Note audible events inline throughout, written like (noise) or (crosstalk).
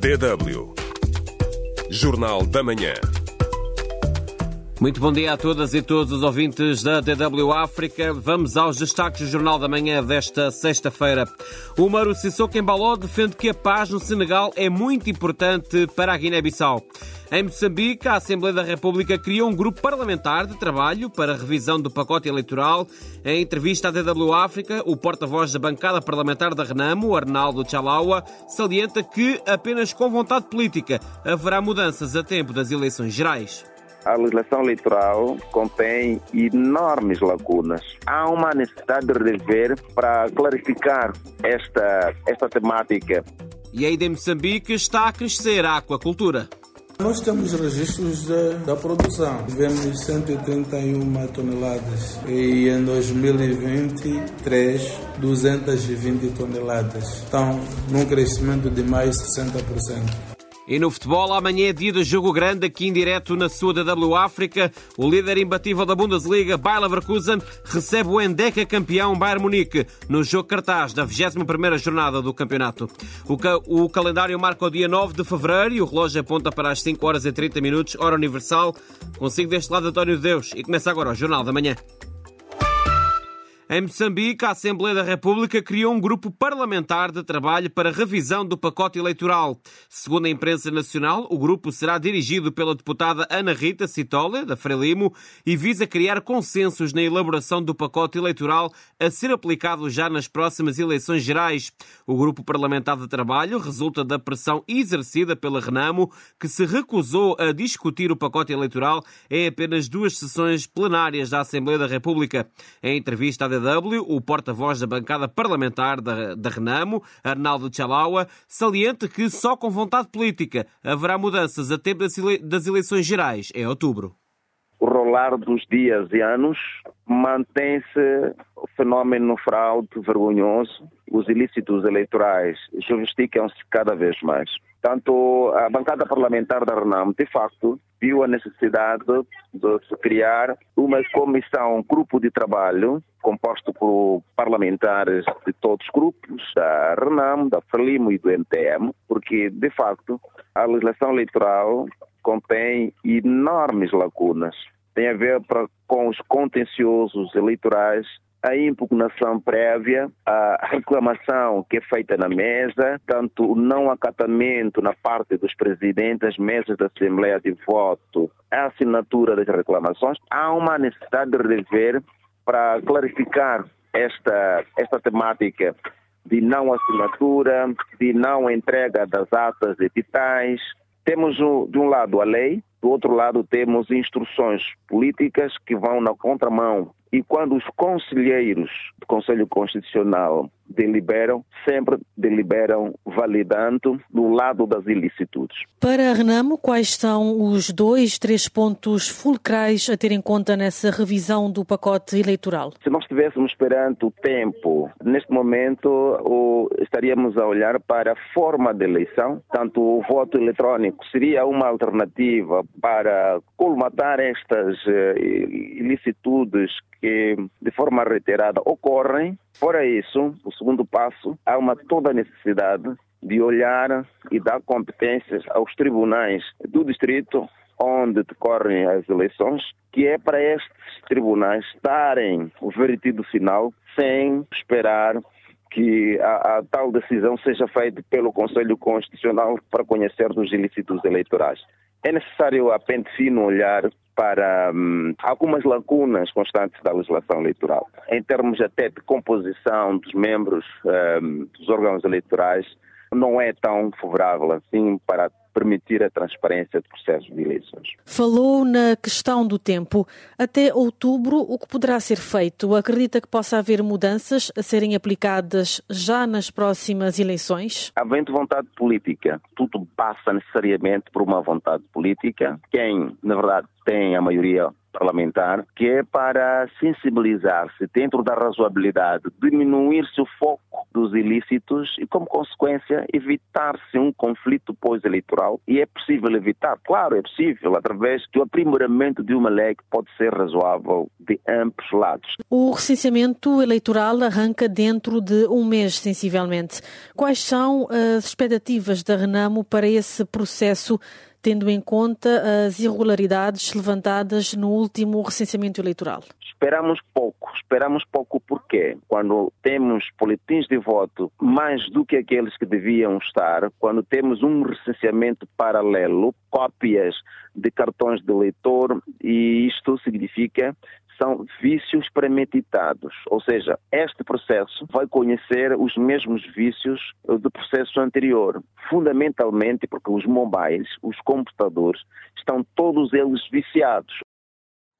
DW. Jornal da Manhã. Muito bom dia a todas e todos os ouvintes da DW África. Vamos aos destaques do Jornal da Manhã desta sexta-feira. O Maru Sissoko Embaló defende que a paz no Senegal é muito importante para a Guiné-Bissau. Em Moçambique, a Assembleia da República criou um grupo parlamentar de trabalho para revisão do pacote eleitoral. Em entrevista à DW África, o porta-voz da bancada parlamentar da Renamo, Arnaldo Chalaua, salienta que apenas com vontade política haverá mudanças a tempo das eleições gerais. A legislação eleitoral contém enormes lacunas. Há uma necessidade de rever para clarificar esta, esta temática. E aí de Moçambique está a crescer a aquacultura. Nós temos registros da, da produção. Tivemos 131 toneladas e em 2023 220 toneladas. Então, num crescimento de mais de 60%. E no futebol, amanhã é dia de jogo grande aqui em direto na sua DW África. O líder imbatível da Bundesliga, Bayer Leverkusen, recebe o Endeca campeão Bayern Munique no jogo cartaz da 21ª jornada do campeonato. O, ca o calendário marca o dia 9 de fevereiro e o relógio aponta para as 5 horas e 30 minutos, hora universal. Consigo deste lado António de Deus e começa agora o Jornal da Manhã. Em Moçambique, a Assembleia da República criou um grupo parlamentar de trabalho para revisão do pacote eleitoral. Segundo a imprensa nacional, o grupo será dirigido pela deputada Ana Rita Citola, da Frelimo, e visa criar consensos na elaboração do pacote eleitoral a ser aplicado já nas próximas eleições gerais. O grupo parlamentar de trabalho resulta da pressão exercida pela Renamo, que se recusou a discutir o pacote eleitoral em apenas duas sessões plenárias da Assembleia da República. Em entrevista à DW, o porta-voz da bancada parlamentar da, da Renamo, Arnaldo Chalaua, salienta que só com vontade política haverá mudanças a tempo das, ele das eleições gerais em outubro. O rolar dos dias e anos mantém-se o fenómeno fraude vergonhoso. Os ilícitos eleitorais justificam-se cada vez mais. Tanto a bancada parlamentar da RENAM, de facto, viu a necessidade de se criar uma comissão, um grupo de trabalho composto por parlamentares de todos os grupos, da RENAM, da FRELIMO e do MTM, porque, de facto, a legislação eleitoral contém enormes lacunas. Tem a ver pra, com os contenciosos eleitorais a impugnação prévia, a reclamação que é feita na mesa, tanto o não acatamento na parte dos presidentes das mesas da Assembleia de Voto, a assinatura das reclamações, há uma necessidade de rever para clarificar esta, esta temática de não assinatura, de não entrega das atas editais. Temos, de um lado, a lei, do outro lado, temos instruções políticas que vão na contramão e quando os conselheiros do Conselho Constitucional deliberam, sempre deliberam validando no lado das ilicitudes. Para a Renamo, quais são os dois, três pontos fulcrais a ter em conta nessa revisão do pacote eleitoral? Se nós estivéssemos perante o tempo, neste momento estaríamos a olhar para a forma de eleição, tanto o voto eletrônico seria uma alternativa para colmatar estas uh, ilicitudes que de forma reiterada ocorrem. Fora isso, o segundo passo, há uma toda necessidade de olhar e dar competências aos tribunais do distrito onde decorrem as eleições, que é para estes tribunais darem o vertido final sem esperar que a, a, tal decisão seja feita pelo Conselho Constitucional para conhecer dos ilícitos eleitorais. É necessário a pente fino olhar para hum, algumas lacunas constantes da legislação eleitoral, em termos até de composição dos membros hum, dos órgãos eleitorais, não é tão favorável assim para permitir a transparência do processo de eleições. Falou na questão do tempo. Até outubro, o que poderá ser feito? Acredita que possa haver mudanças a serem aplicadas já nas próximas eleições? Havendo vontade política, tudo passa necessariamente por uma vontade política. Quem, na verdade, tem a maioria parlamentar, que é para sensibilizar-se dentro da razoabilidade, diminuir-se o foco dos ilícitos e, como consequência, evitar-se um conflito pós-eleitoral. E é possível evitar, claro, é possível, através do aprimoramento de uma lei que pode ser razoável de ambos lados. O recenseamento eleitoral arranca dentro de um mês, sensivelmente. Quais são as expectativas da Renamo para esse processo? Tendo em conta as irregularidades levantadas no último recenseamento eleitoral? Esperamos pouco. Esperamos pouco porque quando temos boletins de voto mais do que aqueles que deviam estar, quando temos um recenseamento paralelo, cópias de cartões de eleitor, e isto significa são vícios premeditados, ou seja, este processo vai conhecer os mesmos vícios do processo anterior, fundamentalmente porque os mobiles, os computadores, estão todos eles viciados.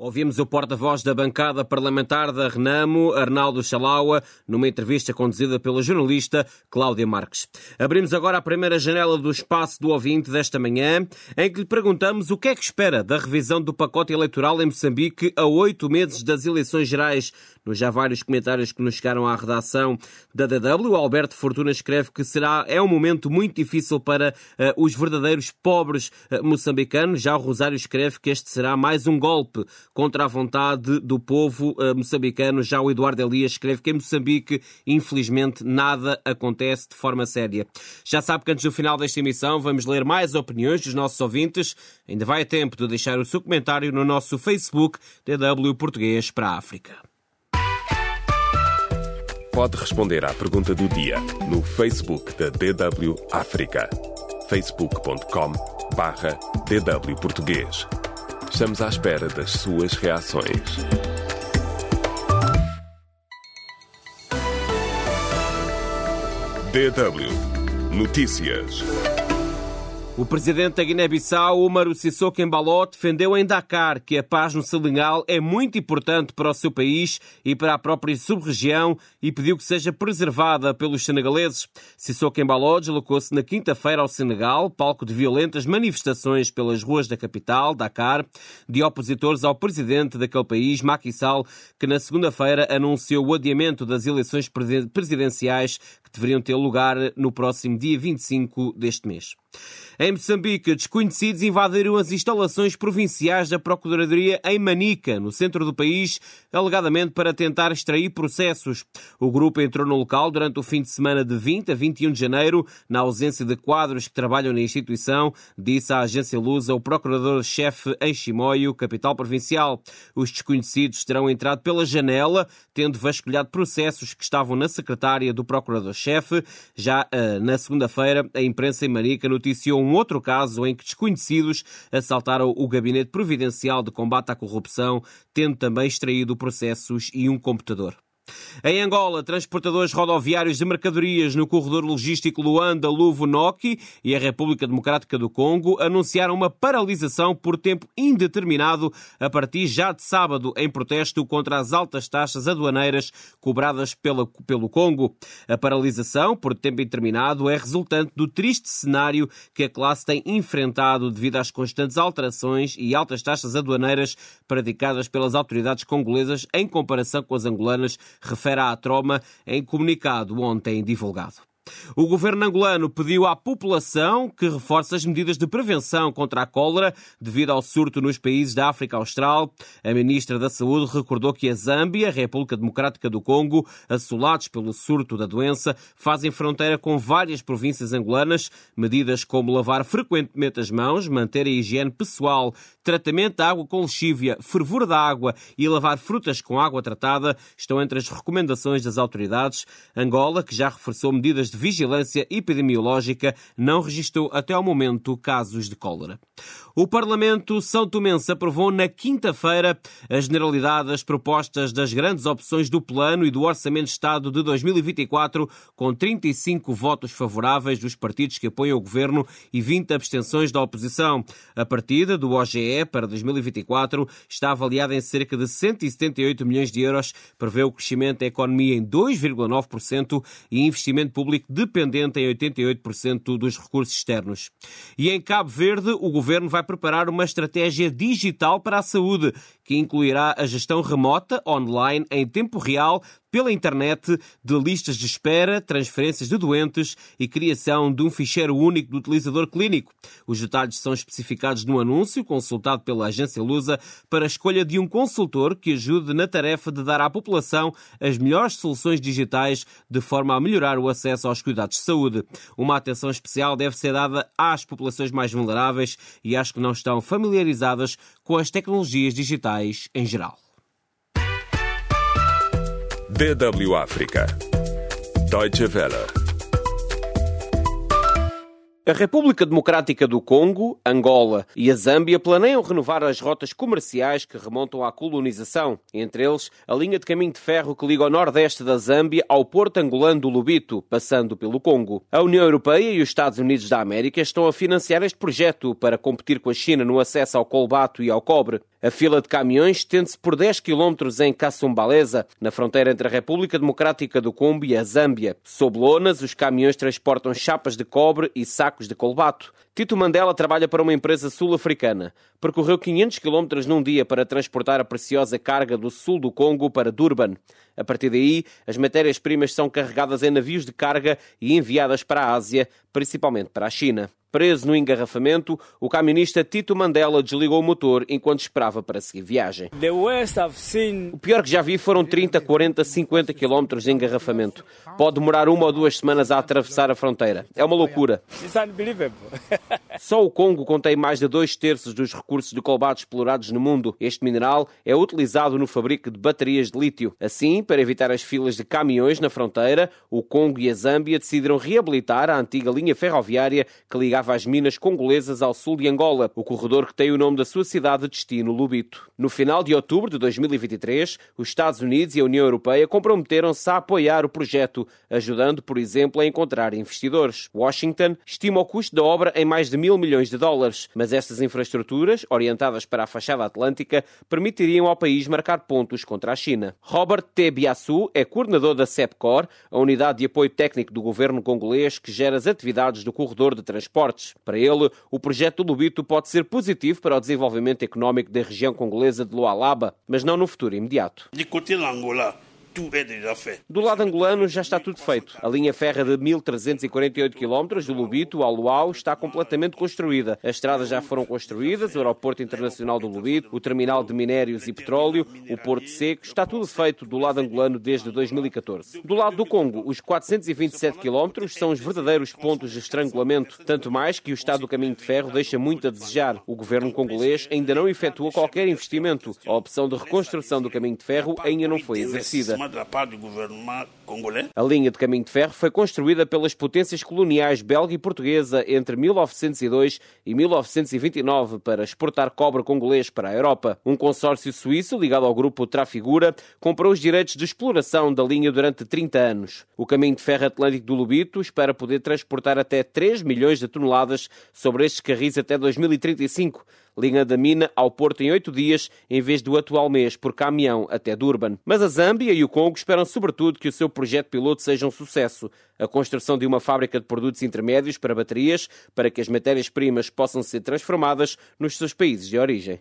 Ouvimos o porta-voz da bancada parlamentar da Renamo, Arnaldo Chalaua, numa entrevista conduzida pela jornalista Cláudia Marques. Abrimos agora a primeira janela do espaço do ouvinte desta manhã, em que lhe perguntamos o que é que espera da revisão do pacote eleitoral em Moçambique a oito meses das eleições gerais. Nos já vários comentários que nos chegaram à redação da DW, Alberto Fortuna escreve que será, é um momento muito difícil para uh, os verdadeiros pobres uh, moçambicanos. Já o Rosário escreve que este será mais um golpe contra a vontade do povo uh, moçambicano. Já o Eduardo Elias escreve que em Moçambique, infelizmente, nada acontece de forma séria. Já sabe que antes do final desta emissão vamos ler mais opiniões dos nossos ouvintes. Ainda vai a tempo de deixar o seu comentário no nosso Facebook DW Português para a África. Pode responder à pergunta do dia no Facebook da DW África. facebook.com barra DW Português. Estamos à espera das suas reações. DW Notícias. O presidente da Guiné-Bissau, Umaru Sissoko Embaló, defendeu em Dakar que a paz no Senegal é muito importante para o seu país e para a própria sub-região e pediu que seja preservada pelos senegaleses. Sissoko Embaló deslocou-se na quinta-feira ao Senegal, palco de violentas manifestações pelas ruas da capital, Dakar, de opositores ao presidente daquele país, Macky Sall, que na segunda-feira anunciou o adiamento das eleições presidenciais que deveriam ter lugar no próximo dia 25 deste mês. Em Moçambique, desconhecidos invadiram as instalações provinciais da Procuradoria em Manica, no centro do país, alegadamente para tentar extrair processos. O grupo entrou no local durante o fim de semana de 20 a 21 de janeiro, na ausência de quadros que trabalham na instituição, disse à agência Lusa o procurador-chefe em Chimoio, capital provincial. Os desconhecidos terão entrado pela janela, tendo vasculhado processos que estavam na secretária do procurador-chefe. Já uh, na segunda-feira, a imprensa em Manica noticiou um outro caso em que desconhecidos assaltaram o Gabinete Providencial de Combate à Corrupção, tendo também extraído processos e um computador. Em Angola, transportadores rodoviários de mercadorias no corredor logístico Luanda-Luvo-Noki e a República Democrática do Congo anunciaram uma paralisação por tempo indeterminado a partir já de sábado, em protesto contra as altas taxas aduaneiras cobradas pela, pelo Congo. A paralisação por tempo indeterminado é resultante do triste cenário que a classe tem enfrentado devido às constantes alterações e altas taxas aduaneiras praticadas pelas autoridades congolesas em comparação com as angolanas refere à Troma em comunicado ontem divulgado. O governo angolano pediu à população que reforce as medidas de prevenção contra a cólera devido ao surto nos países da África Austral. A ministra da Saúde recordou que a Zâmbia, a República Democrática do Congo, assolados pelo surto da doença, fazem fronteira com várias províncias angolanas. Medidas como lavar frequentemente as mãos, manter a higiene pessoal, tratamento da água com lexívia, fervura da água e lavar frutas com água tratada estão entre as recomendações das autoridades. Angola, que já reforçou medidas de vigilância epidemiológica não registrou até ao momento casos de cólera. O Parlamento São Tomense aprovou na quinta-feira a generalidade das propostas das grandes opções do Plano e do Orçamento de Estado de 2024, com 35 votos favoráveis dos partidos que apoiam o governo e 20 abstenções da oposição. A partida do OGE para 2024 está avaliada em cerca de 178 milhões de euros, prevê o crescimento da economia em 2,9% e investimento público dependente em 88% dos recursos externos. E em Cabo Verde, o governo vai preparar uma estratégia digital para a saúde que incluirá a gestão remota, online, em tempo real, pela internet de listas de espera, transferências de doentes e criação de um ficheiro único do utilizador clínico. Os detalhes são especificados no anúncio consultado pela agência Lusa para a escolha de um consultor que ajude na tarefa de dar à população as melhores soluções digitais de forma a melhorar o acesso aos cuidados de saúde. Uma atenção especial deve ser dada às populações mais vulneráveis e às que não estão familiarizadas com as tecnologias digitais em geral. DW África. Deutsche Welle. A República Democrática do Congo, Angola e a Zâmbia planeiam renovar as rotas comerciais que remontam à colonização, entre eles a linha de caminho de ferro que liga o nordeste da Zâmbia ao porto angolano do Lubito, passando pelo Congo. A União Europeia e os Estados Unidos da América estão a financiar este projeto para competir com a China no acesso ao colbato e ao cobre. A fila de caminhões estende-se por 10 km em Cassumbalesa, na fronteira entre a República Democrática do Congo e a Zâmbia. Sob lonas, os caminhões transportam chapas de cobre e sacos de colbato. Tito Mandela trabalha para uma empresa sul-africana. Percorreu 500 km num dia para transportar a preciosa carga do sul do Congo para Durban. A partir daí, as matérias-primas são carregadas em navios de carga e enviadas para a Ásia, principalmente para a China. Preso no engarrafamento, o camionista Tito Mandela desligou o motor enquanto esperava para seguir viagem. O pior que já vi foram 30, 40, 50 quilómetros de engarrafamento. Pode demorar uma ou duas semanas a atravessar a fronteira. É uma loucura. (laughs) Só o Congo contém mais de dois terços dos recursos de cobalto explorados no mundo. Este mineral é utilizado no fabrico de baterias de lítio. Assim, para evitar as filas de caminhões na fronteira, o Congo e a Zâmbia decidiram reabilitar a antiga linha ferroviária que ligava as minas congolesas ao sul de Angola, o corredor que tem o nome da sua cidade de destino, Lubito. No final de outubro de 2023, os Estados Unidos e a União Europeia comprometeram-se a apoiar o projeto, ajudando, por exemplo, a encontrar investidores. Washington estima o custo da obra em mais de mil milhões de dólares, mas estas infraestruturas, orientadas para a fachada atlântica, permitiriam ao país marcar pontos contra a China. Robert T. Biasu é coordenador da CEPCOR, a unidade de apoio técnico do governo congolês que gera as atividades do corredor de transportes. Para ele, o projeto do Lubito pode ser positivo para o desenvolvimento económico da região congolesa de Lualaba, mas não no futuro imediato. De côté l'Angola, do lado angolano já está tudo feito. A linha ferra de 1348 km do Lubito ao Luau está completamente construída. As estradas já foram construídas, o aeroporto internacional do Lubito, o terminal de minérios e petróleo, o porto seco, está tudo feito do lado angolano desde 2014. Do lado do Congo, os 427 km são os verdadeiros pontos de estrangulamento, tanto mais que o estado do caminho de ferro deixa muito a desejar. O governo congolês ainda não efetua qualquer investimento. A opção de reconstrução do caminho de ferro ainda não foi exercida. A linha de caminho de ferro foi construída pelas potências coloniais belga e portuguesa entre 1902 e 1929 para exportar cobre congolês para a Europa. Um consórcio suíço ligado ao grupo Trafigura comprou os direitos de exploração da linha durante 30 anos. O caminho de ferro atlântico do Lubito espera poder transportar até 3 milhões de toneladas sobre estes carris até 2035 linha da mina ao Porto em oito dias, em vez do atual mês, por caminhão até Durban. Mas a Zâmbia e o Congo esperam sobretudo que o seu projeto piloto seja um sucesso. A construção de uma fábrica de produtos intermédios para baterias, para que as matérias-primas possam ser transformadas nos seus países de origem.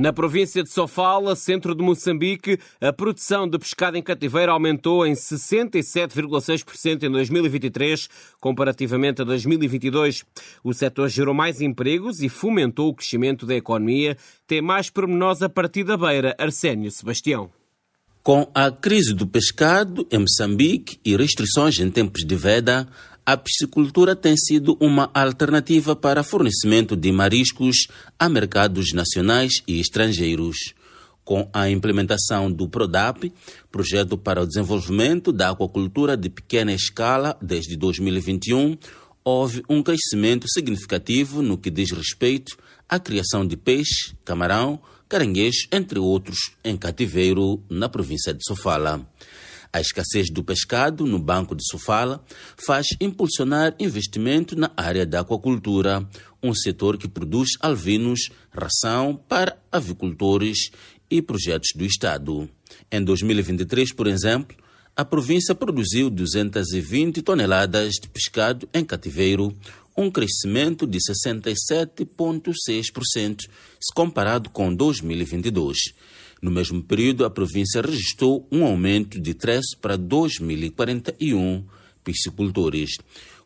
Na província de Sofala, centro de Moçambique, a produção de pescado em cativeiro aumentou em 67,6% em 2023, comparativamente a 2022. O setor gerou mais empregos e fomentou o crescimento da economia. Tem mais pormenores a partir da beira, Arsénio Sebastião. Com a crise do pescado em Moçambique e restrições em tempos de veda, a piscicultura tem sido uma alternativa para fornecimento de mariscos a mercados nacionais e estrangeiros. Com a implementação do PRODAP, Projeto para o Desenvolvimento da Aquacultura de Pequena Escala, desde 2021, houve um crescimento significativo no que diz respeito à criação de peixe, camarão, caranguejo, entre outros, em cativeiro na província de Sofala. A escassez do pescado no Banco de Sofala faz impulsionar investimento na área da aquacultura, um setor que produz alvinos, ração para avicultores e projetos do Estado. Em 2023, por exemplo, a província produziu 220 toneladas de pescado em cativeiro, um crescimento de 67,6% se comparado com 2022. No mesmo período, a província registrou um aumento de 13 para 2.041 piscicultores.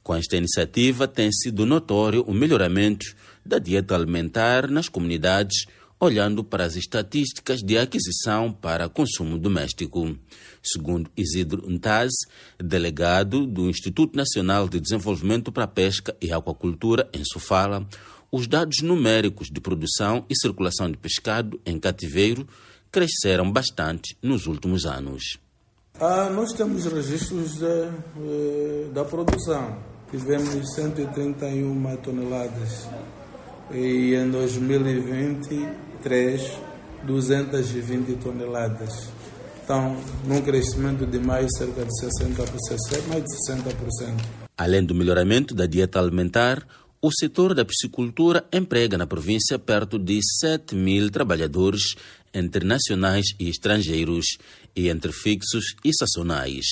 Com esta iniciativa, tem sido notório o melhoramento da dieta alimentar nas comunidades, olhando para as estatísticas de aquisição para consumo doméstico. Segundo Isidro Ntaz, delegado do Instituto Nacional de Desenvolvimento para a Pesca e Aquacultura, em Sofala, os dados numéricos de produção e circulação de pescado em cativeiro cresceram bastante nos últimos anos. Ah, nós temos registros de, eh, da produção. Tivemos 131 toneladas e em 2023 220 toneladas. Então, num crescimento de mais cerca de 60%, mais de 60%. Além do melhoramento da dieta alimentar, o setor da piscicultura emprega na província perto de 7 mil trabalhadores entre nacionais e estrangeiros e entre fixos e sazonais.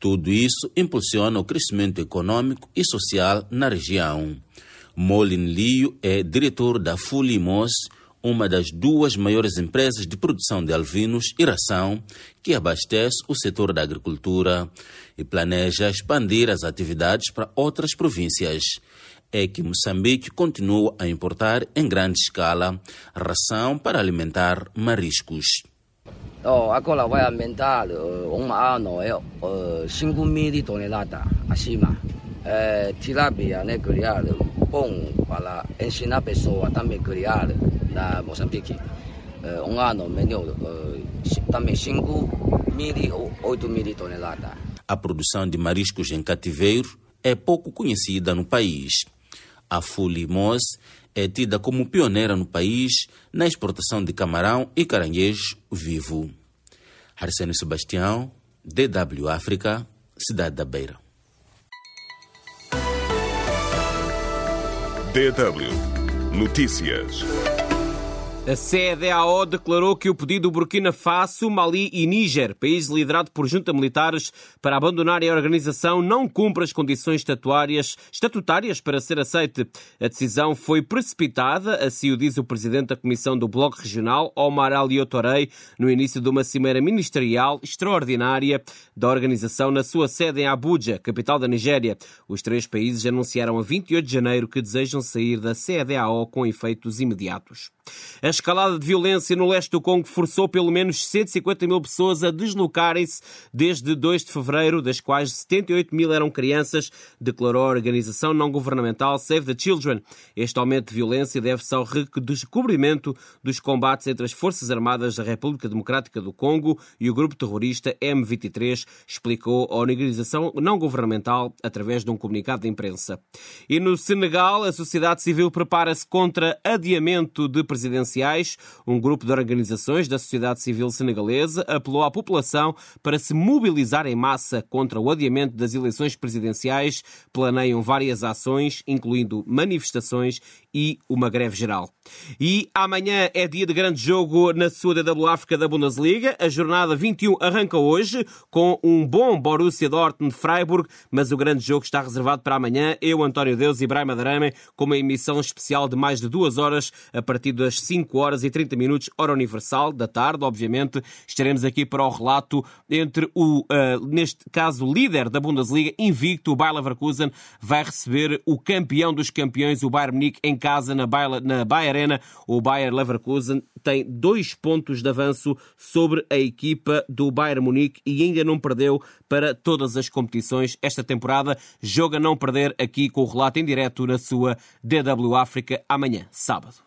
Tudo isso impulsiona o crescimento econômico e social na região. Molin Lio é diretor da Fulimos, uma das duas maiores empresas de produção de alvinos e ração que abastece o setor da agricultura e planeja expandir as atividades para outras províncias é que Moçambique continua a importar em grande escala ração para alimentar mariscos. Oh, agora vai aumentar uh, um ano é uh, 5 mil toneladas acima. É, tilápia, né, criar bom para ensinar pessoas também criar na Moçambique. Um ano melhor, uh, também 5 mil, 8 mil toneladas. A produção de mariscos em cativeiro é pouco conhecida no país. A Fulimos é tida como pioneira no país na exportação de camarão e caranguejo vivo. Arsênio Sebastião, DW África, Cidade da Beira. DW Notícias. A CEDEAO declarou que o pedido do Burkina Faso, Mali e Níger, país liderado por junta militares, para abandonarem a organização não cumpre as condições estatutárias, estatutárias para ser aceite. A decisão foi precipitada, assim o diz o presidente da Comissão do Bloco Regional, Omar Ali Torei, no início de uma cimeira ministerial extraordinária da organização na sua sede em Abuja, capital da Nigéria. Os três países anunciaram a 28 de janeiro que desejam sair da CEDEAO com efeitos imediatos. A escalada de violência no leste do Congo forçou pelo menos 150 mil pessoas a deslocarem-se desde 2 de fevereiro, das quais 78 mil eram crianças, declarou a organização não-governamental Save the Children. Este aumento de violência deve-se ao redescobrimento dos combates entre as Forças Armadas da República Democrática do Congo e o grupo terrorista M23, explicou a organização não-governamental através de um comunicado de imprensa. E no Senegal, a sociedade civil prepara-se contra adiamento de presidenciais, um grupo de organizações da sociedade civil senegalesa apelou à população para se mobilizar em massa contra o adiamento das eleições presidenciais. Planeiam várias ações, incluindo manifestações e uma greve geral. E amanhã é dia de grande jogo na sua DW África da Bundesliga. A jornada 21 arranca hoje com um bom Borussia Dortmund-Freiburg, mas o grande jogo está reservado para amanhã. Eu, António Deus e Brahma Darame, com uma emissão especial de mais de duas horas a partir de das 5 horas e 30 minutos, hora universal, da tarde, obviamente. Estaremos aqui para o relato entre o, uh, neste caso, líder da Bundesliga, invicto, o Bayer Leverkusen, vai receber o campeão dos campeões, o Bayern Munique, em casa, na Bayer, na Bayer Arena. O Bayer Leverkusen tem dois pontos de avanço sobre a equipa do Bayern Munique e ainda não perdeu para todas as competições esta temporada. Joga não perder aqui com o relato em direto na sua DW África amanhã, sábado.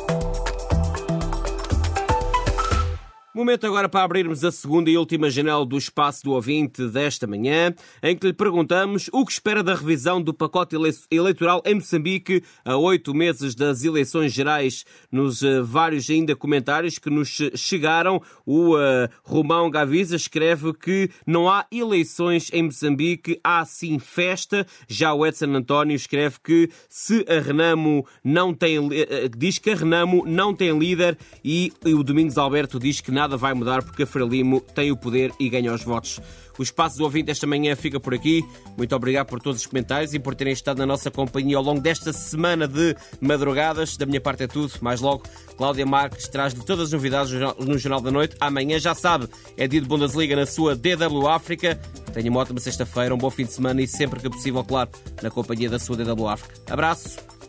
Momento agora para abrirmos a segunda e última janela do espaço do ouvinte desta manhã, em que lhe perguntamos o que espera da revisão do pacote eleitoral em Moçambique a oito meses das eleições gerais. Nos uh, vários ainda comentários que nos chegaram, o uh, Romão Gavisa escreve que não há eleições em Moçambique, há sim festa. Já o Edson António escreve que se a Renamo não tem, uh, diz que a Renamo não tem líder e, e o Domingos Alberto diz que nada nada vai mudar porque a Frelimo tem o poder e ganha os votos. O espaço do ouvinte esta manhã fica por aqui. Muito obrigado por todos os comentários e por terem estado na nossa companhia ao longo desta semana de madrugadas. Da minha parte é tudo. Mais logo, Cláudia Marques traz de todas as novidades no Jornal da Noite. Amanhã, já sabe, é dia de Bundesliga na sua DW África. Tenha uma ótima sexta-feira, um bom fim de semana e sempre que possível, claro, na companhia da sua DW África. Abraço